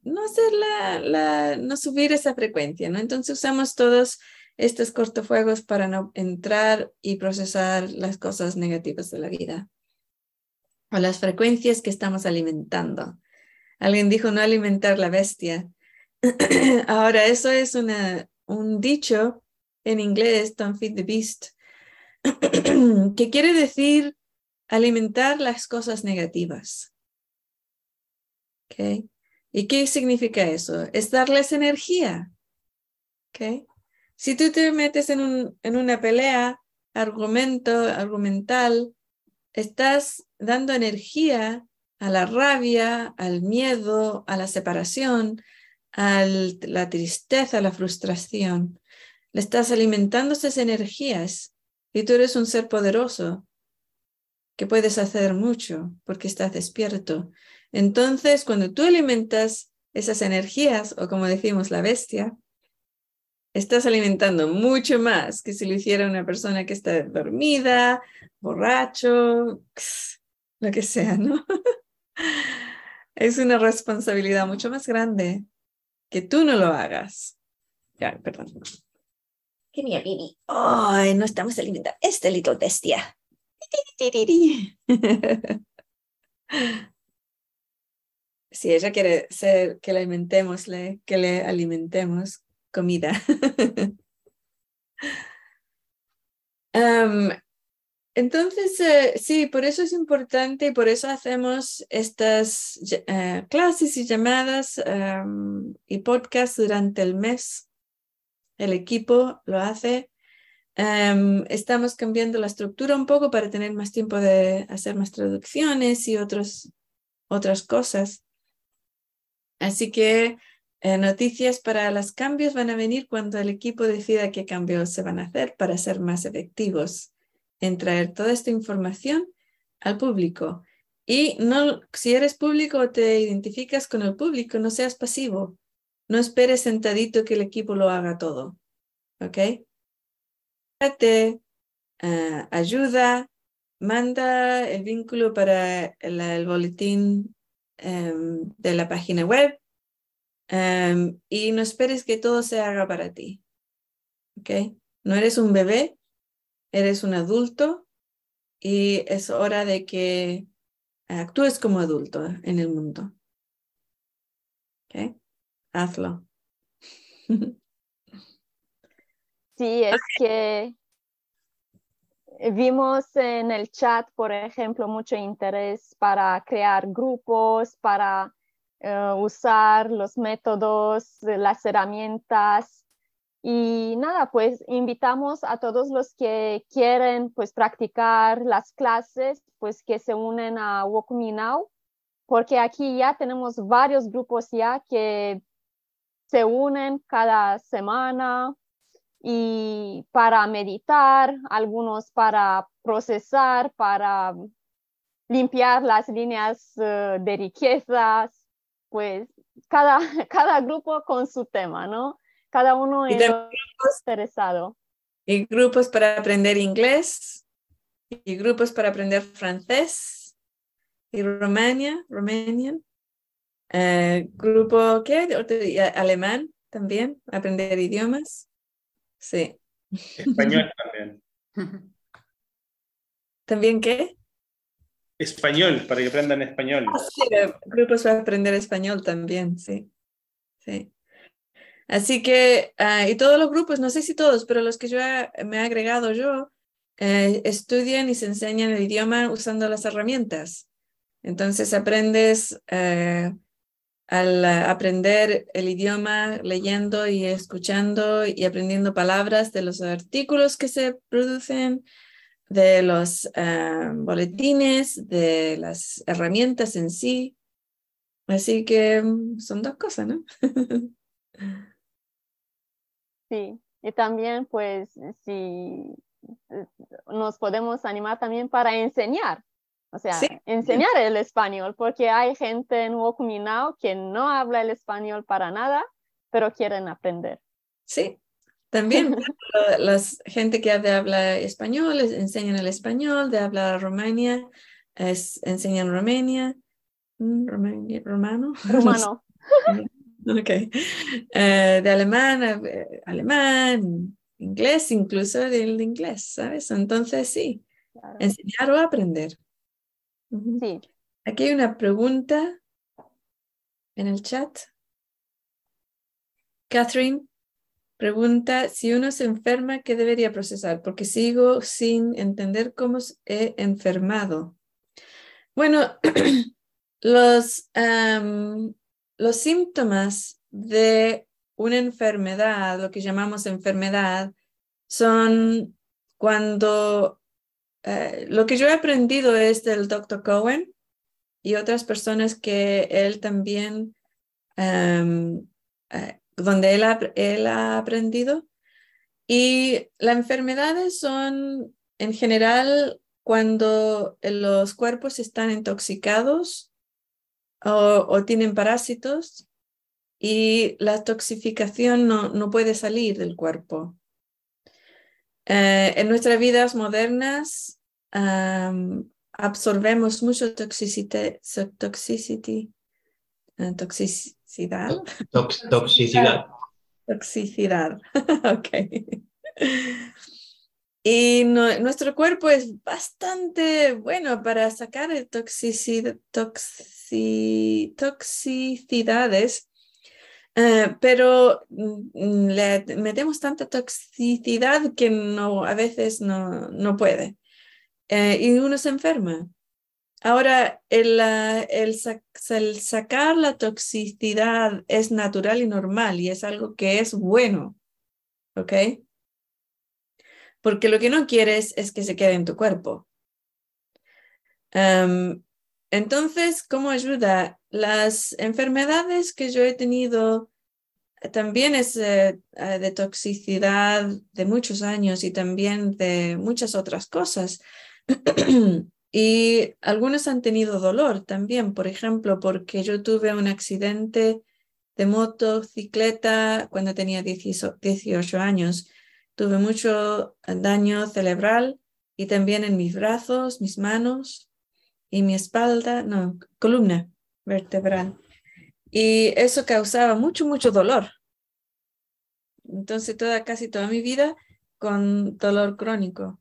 no hacer la, no subir esa frecuencia, ¿no? Entonces usamos todos estos cortafuegos para no entrar y procesar las cosas negativas de la vida o las frecuencias que estamos alimentando. Alguien dijo no alimentar la bestia. Ahora, eso es un dicho en inglés, don't feed the beast, que quiere decir alimentar las cosas negativas. ¿Okay? ¿Y qué significa eso? Es darles energía. ¿Okay? Si tú te metes en, un, en una pelea argumento, argumental, estás dando energía a la rabia, al miedo, a la separación, a la tristeza, a la frustración. Le estás alimentando esas energías y tú eres un ser poderoso que puedes hacer mucho porque estás despierto. Entonces, cuando tú alimentas esas energías, o como decimos la bestia, estás alimentando mucho más que si lo hiciera una persona que está dormida, borracho, lo que sea, ¿no? es una responsabilidad mucho más grande que tú no lo hagas. Ya, perdón. Genial, Bibi. Ay, no estamos alimentando este little bestia. Si ella quiere ser que le alimentemos, que le alimentemos comida. entonces, eh, sí, por eso es importante y por eso hacemos estas eh, clases y llamadas y podcasts durante el mes. El equipo lo hace. estamos cambiando la estructura un poco para tener más tiempo de hacer más traducciones y otros, otras cosas. Así que eh, noticias para los cambios van a venir cuando el equipo decida qué cambios se van a hacer para ser más efectivos en traer toda esta información al público. Y no, si eres público o te identificas con el público, no seas pasivo. No esperes sentadito que el equipo lo haga todo. ¿Ok? Te uh, ayuda, manda el vínculo para el, boletín um, de la página web Em, y no esperes que todo se haga para ti. ¿Ok? No eres un bebé, eres un adulto y es hora de que actúes como adulto en el mundo. ¿Ok? Hazlo. Sí, es que vimos en el chat, por ejemplo, mucho interés para crear grupos, para eh, usar los métodos, las herramientas. Y nada, pues invitamos a todos los que quieren pues practicar las clases, pues que se unen a Walk Me Now, porque aquí ya tenemos varios grupos ya que se unen cada semana y para meditar, algunos para procesar, para limpiar las líneas eh, de riquezas, pues cada, cada grupo con su tema, ¿no? Cada uno es interesado. Y grupos para aprender inglés, y grupos para aprender francés, y Romania, Romanian. Eh, grupo, ¿qué? Alemán también, aprender idiomas. Sí. Español también. ¿También qué? Español, para que aprendan español. Ah, sí, eh, grupos para aprender español también, sí. sí. Así que, ah, y todos los grupos, no sé si todos, pero los que yo me he agregado yo, eh, estudian y se enseñan el idioma usando las herramientas. Entonces aprendes eh, al aprender el idioma leyendo y escuchando y aprendiendo palabras de los artículos que se producen, de los ah, boletines, de las herramientas en sí. Así que mm, son dos cosas, ¿no? sí, y también pues si eh, nos podemos animar también para enseñar, o sea, enseñar el español, porque hay gente en Now que no habla el español para nada, pero quieren aprender. Sí, También la gente que habla español enseñan el español, de hablar Romania es, enseñan Romania, mm, Romania romano. Romano. Ok. Eh, de alemán, eh, alemán, inglés, incluso del inglés, ¿sabes? Entonces sí, enseñar o aprender. Sí. Aquí hay una pregunta en el chat. Catherine pregunta, si uno se enferma, ¿qué debería procesar? Porque sigo sin entender cómo he enfermado. Bueno, los, los síntomas de una enfermedad, lo que llamamos enfermedad, son cuando eh, lo que yo he aprendido es del Dr. Cohen y otras personas que él también, eh, donde él ha, él ha aprendido. Y las enfermedades son en general cuando los cuerpos están intoxicados o, tienen parásitos y la toxificación no, no puede salir del cuerpo. Eh, en nuestras vidas modernas absorbemos mucho toxicity, toxicity, eh, toxicidad. toxicidad. Toxicidad, ok. Y nuestro cuerpo es bastante bueno para sacar toxicidades, eh, pero mm, le metemos tanta toxicidad que no, a veces no, no puede. Eh, y uno se enferma. Ahora, el, el, sacar la toxicidad es natural y normal y es algo que es bueno, ¿ok? Porque lo que no quieres es que se quede en tu cuerpo. Em, entonces, ¿cómo ayuda? Las enfermedades que yo he tenido eh, también es eh, de toxicidad de muchos años y también de muchas otras cosas. y algunos han tenido dolor también, por ejemplo, porque yo tuve un accidente de motocicleta cuando tenía 18 años. Tuve mucho daño cerebral y también en mis brazos, mis manos y mi espalda, no, columna vertebral. Y eso causaba mucho, mucho dolor. Entonces, toda, casi toda mi vida con dolor crónico.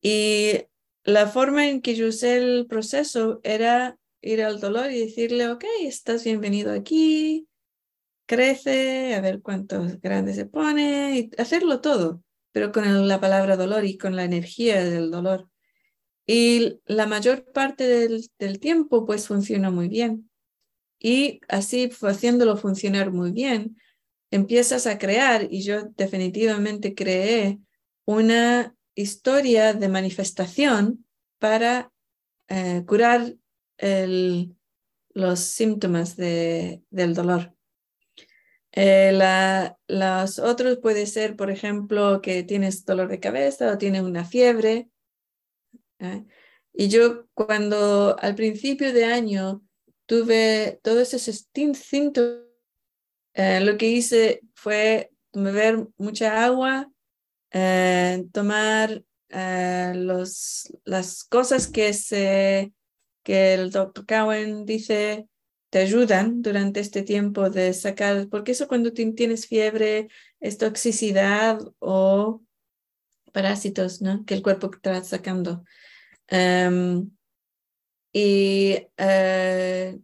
Y la forma en que yo usé el proceso era ir al dolor y decirle, ok, estás bienvenido aquí, crece, a ver cuántos grandes se pone, y hacerlo todo, pero con la palabra dolor y con la energía del dolor. Y la mayor parte del, tiempo, pues funciona muy bien. Y así, haciéndolo funcionar muy bien, empiezas a crear, y yo definitivamente creé una historia de manifestación para eh, curar los síntomas de, del dolor. Eh, los otros puede ser, por ejemplo, que tienes dolor de cabeza o tienes una fiebre. ¿eh? Y yo cuando al principio de año tuve todos esos síntomas, lo que hice fue beber mucha agua, eh, tomar eh, los, las cosas que, se, que el doctor Cowen dice te ayudan durante este tiempo de sacar, porque eso cuando tienes fiebre es toxicidad o parásitos ¿no? que el cuerpo está sacando. Em, y eh,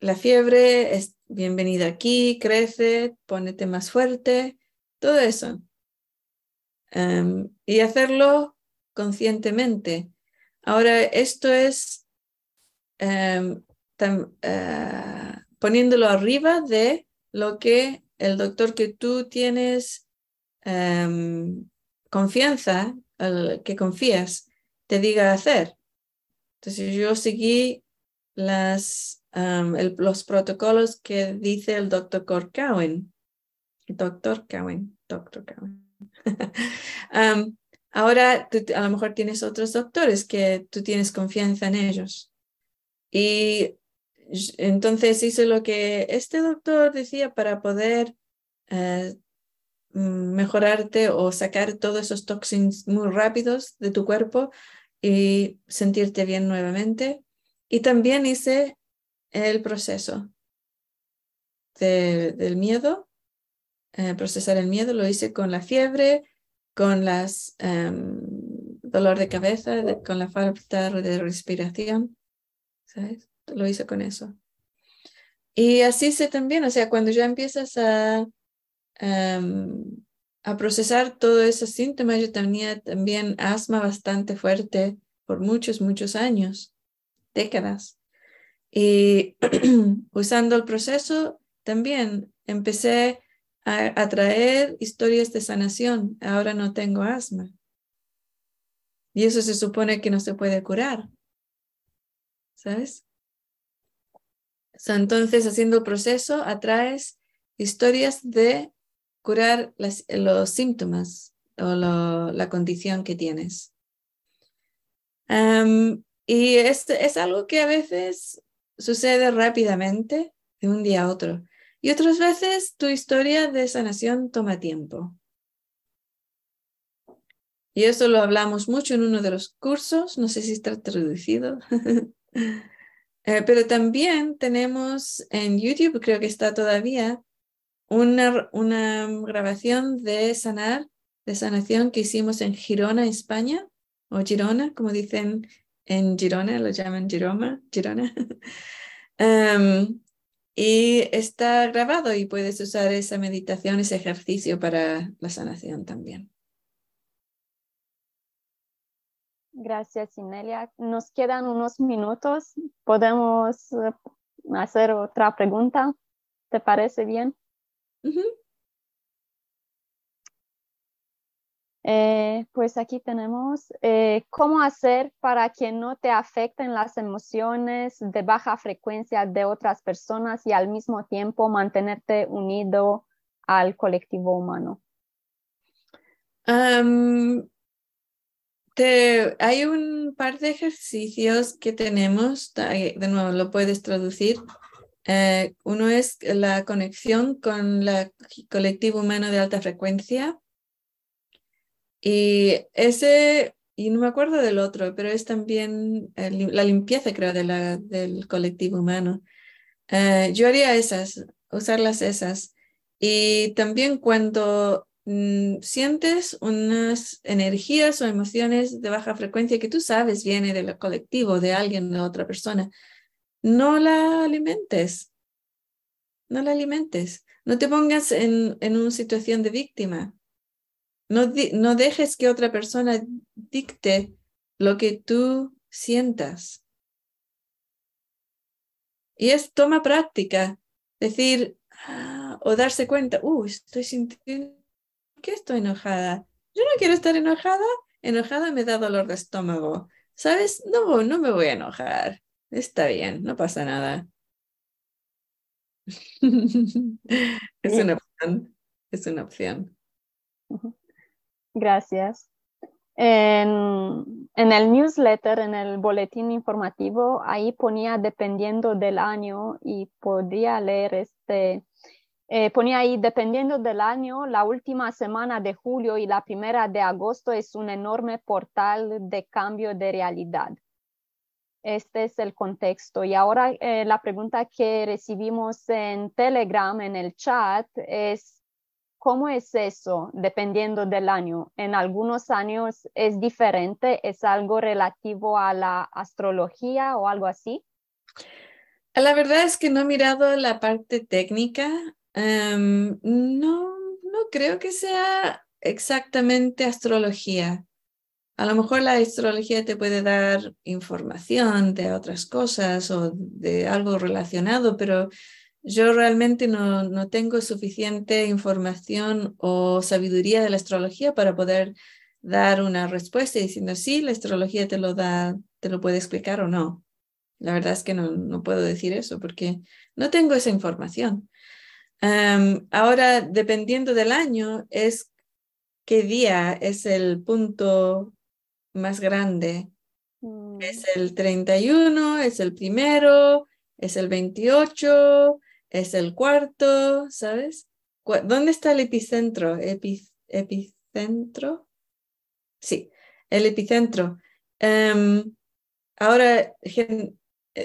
la fiebre es bienvenida aquí, crece, ponete más fuerte, todo eso. Em, y hacerlo conscientemente. Ahora, esto es em, eh, poniéndolo arriba de lo que el doctor que tú tienes em, confianza, que confías, te diga hacer. Entonces yo seguí las, los protocolos que dice el doctor Cowen. Doctor Cowen, doctor Cowen. ahora a lo mejor tienes otros doctores que tú tienes confianza en ellos. Y entonces hice lo que este doctor decía para poder eh, mm, mejorarte o sacar todos esos toxins muy rápidos de tu cuerpo y sentirte bien nuevamente. Y también hice el proceso del miedo, eh, procesar el miedo, lo hice con la fiebre, con las em, dolor de cabeza, con la falta de respiración, ¿sabes? Lo hice con eso. Y así sé también, o sea, cuando ya empiezas a, em, a procesar todos esos síntomas, yo tenía también asma bastante fuerte por muchos, muchos años, décadas. Y usando el proceso, también empecé a, a traer historias de sanación. Ahora no tengo asma. Y eso se supone que no se puede curar. ¿Sabes? Entonces, haciendo el proceso, atraes historias de curar los síntomas o la condición que tienes. y es, es algo que a veces sucede rápidamente de un día a otro. Y otras veces tu historia de sanación toma tiempo. Y eso lo hablamos mucho en uno de los cursos, no sé si está traducido. Eh, pero también tenemos en YouTube, creo que está todavía, una, una grabación de sanar, de sanación que hicimos en Girona, España, o Girona, como dicen en Girona, lo llaman Giroma, Girona. Em, y está grabado y puedes usar esa meditación, ese ejercicio para la sanación también. Gracias, Inelia. Nos quedan unos minutos. ¿Podemos eh, hacer otra pregunta? ¿Te parece bien? Eh, pues aquí tenemos eh, cómo hacer para que no te afecten las emociones de baja frecuencia de otras personas y al mismo tiempo mantenerte unido al colectivo humano hay un par de ejercicios que tenemos, de nuevo lo puedes traducir. Eh, uno es la conexión con el colectivo humano de alta frecuencia. Y ese, y no me acuerdo del otro, pero es también la limpieza, creo, de la, del colectivo humano. Eh, yo haría esas, usarlas esas. Y también cuando sientes unas energías o emociones de baja frecuencia que tú sabes viene del colectivo, de alguien, de otra persona, no la alimentes. No la alimentes. No te pongas en, en una situación de víctima. No, no dejes que otra persona dicte lo que tú sientas. Y es toma práctica. Decir, ah, o darse cuenta, uh, estoy sintiendo qué estoy enojada? Yo no quiero estar enojada. Enojada me da dolor de estómago. ¿Sabes? No, no me voy a enojar. Está bien, no pasa nada. es una opción. Es una opción. Gracias. En, en, el newsletter, en el boletín informativo, ahí ponía dependiendo del año y podía leer este eh, ponía ahí, dependiendo del año, la última semana de julio y la primera de agosto es un enorme portal de cambio de realidad. Este es el contexto. Y ahora eh, la pregunta que recibimos en Telegram, en el chat, es, ¿cómo es eso dependiendo del año? En algunos años es diferente, es algo relativo a la astrología o algo así. La verdad es que no he mirado la parte técnica, Em, no, no creo que sea exactamente astrología. A lo mejor la astrología te puede dar información de otras cosas o de algo relacionado, pero yo realmente no, no tengo suficiente información o sabiduría de la astrología para poder dar una respuesta diciendo sí, la astrología te lo da, te lo puede explicar o no. La verdad es que no, no puedo decir eso porque no tengo esa información ahora, dependiendo del año, es qué día es el punto más grande. ¿Es mm. el 31? ¿Es el primero? ¿Es el 28? ¿Es el cuarto? ¿Sabes? ¿Dónde está el epicentro? ¿Epicentro? Sí, el epicentro. Em, ahora,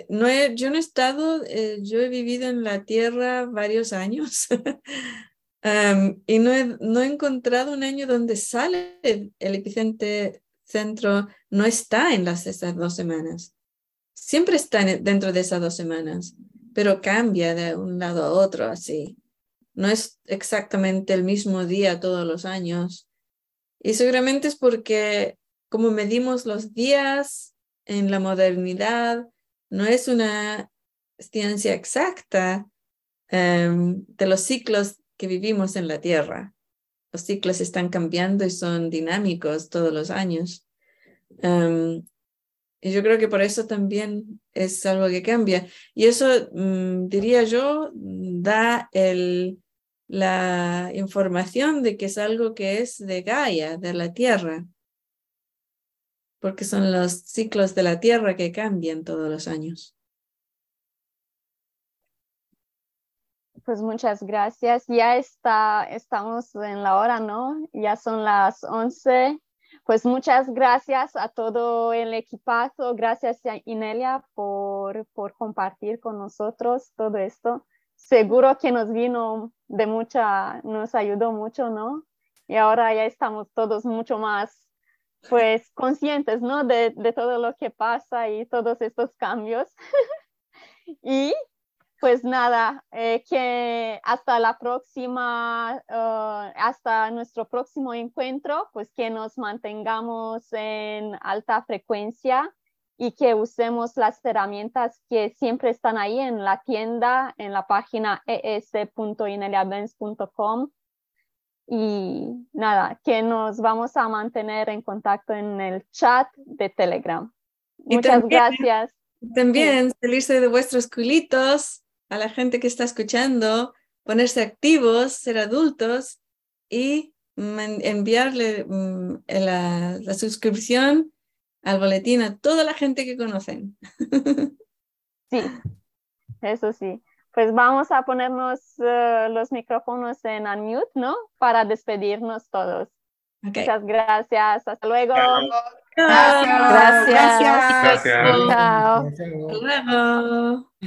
no he, yo no he estado, eh, yo he vivido en la Tierra varios años y no he, no he, encontrado un año donde sale el, epicentro, no está en las esas dos semanas. Siempre está dentro de esas dos semanas, pero cambia de un lado a otro así. No es exactamente el mismo día todos los años. Y seguramente es porque como medimos los días en la modernidad, no es una ciencia exacta em, de los ciclos que vivimos en la Tierra. Los ciclos están cambiando y son dinámicos todos los años. Em, y yo creo que por eso también es algo que cambia. Y eso, mm, diría yo, da el, la información de que es algo que es de Gaia, de la Tierra porque son los ciclos de la Tierra que cambian todos los años. Pues muchas gracias. Ya está, estamos en la hora, ¿no? Ya son las 11. Pues muchas gracias a todo el equipazo. Gracias a Inelia por, por compartir con nosotros todo esto. Seguro que nos vino de mucha, nos ayudó mucho, ¿no? Y ahora ya estamos todos mucho más pues conscientes, ¿no? De, todo lo que pasa y todos estos cambios. y pues nada, eh, que hasta la próxima, uh, hasta nuestro próximo encuentro, pues que nos mantengamos en alta frecuencia y que usemos las herramientas que siempre están ahí en la tienda, en la página es.ineliabenz.com y nada, que nos vamos a mantener en contacto en el chat de Telegram. Muchas gracias. También salirse de vuestros culitos a la gente que está escuchando, ponerse activos, ser adultos y enviarle mm, la, la suscripción al boletín a toda la gente que conocen. Sí, eso sí pues vamos a ponernos eh, los micrófonos en unmute, ¿no? Para despedirnos todos. Muchas gracias. Hasta luego. Gracias. Gracias. Gracias. Chao. Hasta luego.